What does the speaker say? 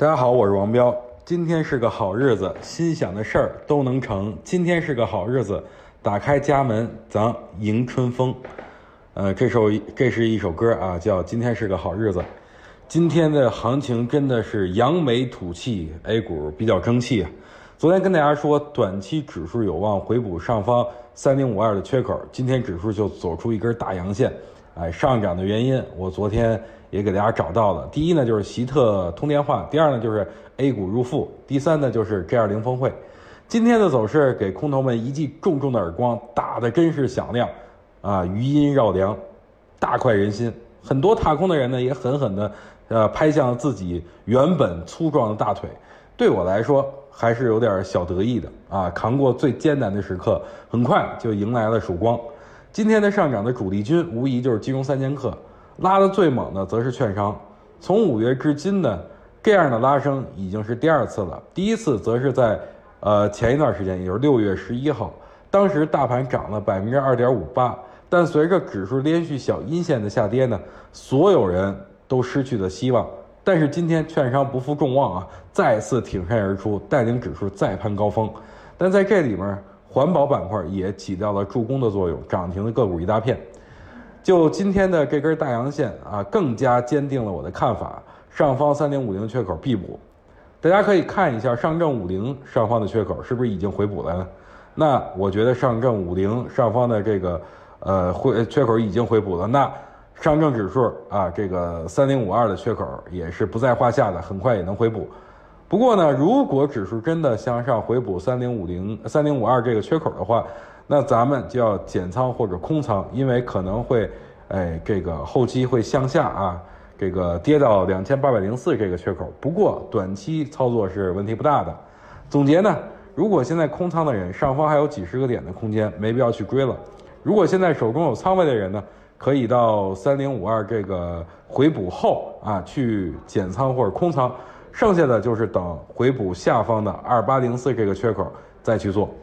大家好，我是王彪。今天是个好日子，心想的事儿都能成。今天是个好日子，打开家门，咱迎春风。呃，这首这是一首歌啊，叫《今天是个好日子》。今天的行情真的是扬眉吐气，A 股比较争气。昨天跟大家说，短期指数有望回补上方三零五二的缺口，今天指数就走出一根大阳线。哎，上涨的原因，我昨天也给大家找到了。第一呢，就是习特通电话；第二呢，就是 A 股入富；第三呢，就是 G 二零峰会。今天的走势给空头们一记重重的耳光，打的真是响亮，啊，余音绕梁，大快人心。很多踏空的人呢，也狠狠的，呃，拍向了自己原本粗壮的大腿。对我来说，还是有点小得意的啊，扛过最艰难的时刻，很快就迎来了曙光。今天的上涨的主力军无疑就是金融三剑客，拉的最猛的则是券商。从五月至今呢，这样的拉升已经是第二次了。第一次则是在，呃前一段时间，也就是六月十一号，当时大盘涨了百分之二点五八，但随着指数连续小阴线的下跌呢，所有人都失去了希望。但是今天券商不负众望啊，再次挺身而出，带领指数再攀高峰。但在这里面。环保板块也起到了助攻的作用，涨停的个股一大片。就今天的这根大阳线啊，更加坚定了我的看法，上方三零五零缺口必补。大家可以看一下上证五零上方的缺口是不是已经回补了？那我觉得上证五零上方的这个呃回缺口已经回补了，那上证指数啊这个三零五二的缺口也是不在话下的，很快也能回补。不过呢，如果指数真的向上回补三零五零、三零五二这个缺口的话，那咱们就要减仓或者空仓，因为可能会，哎，这个后期会向下啊，这个跌到两千八百零四这个缺口。不过短期操作是问题不大的。总结呢，如果现在空仓的人，上方还有几十个点的空间，没必要去追了。如果现在手中有仓位的人呢，可以到三零五二这个回补后啊，去减仓或者空仓。剩下的就是等回补下方的二八零四这个缺口再去做。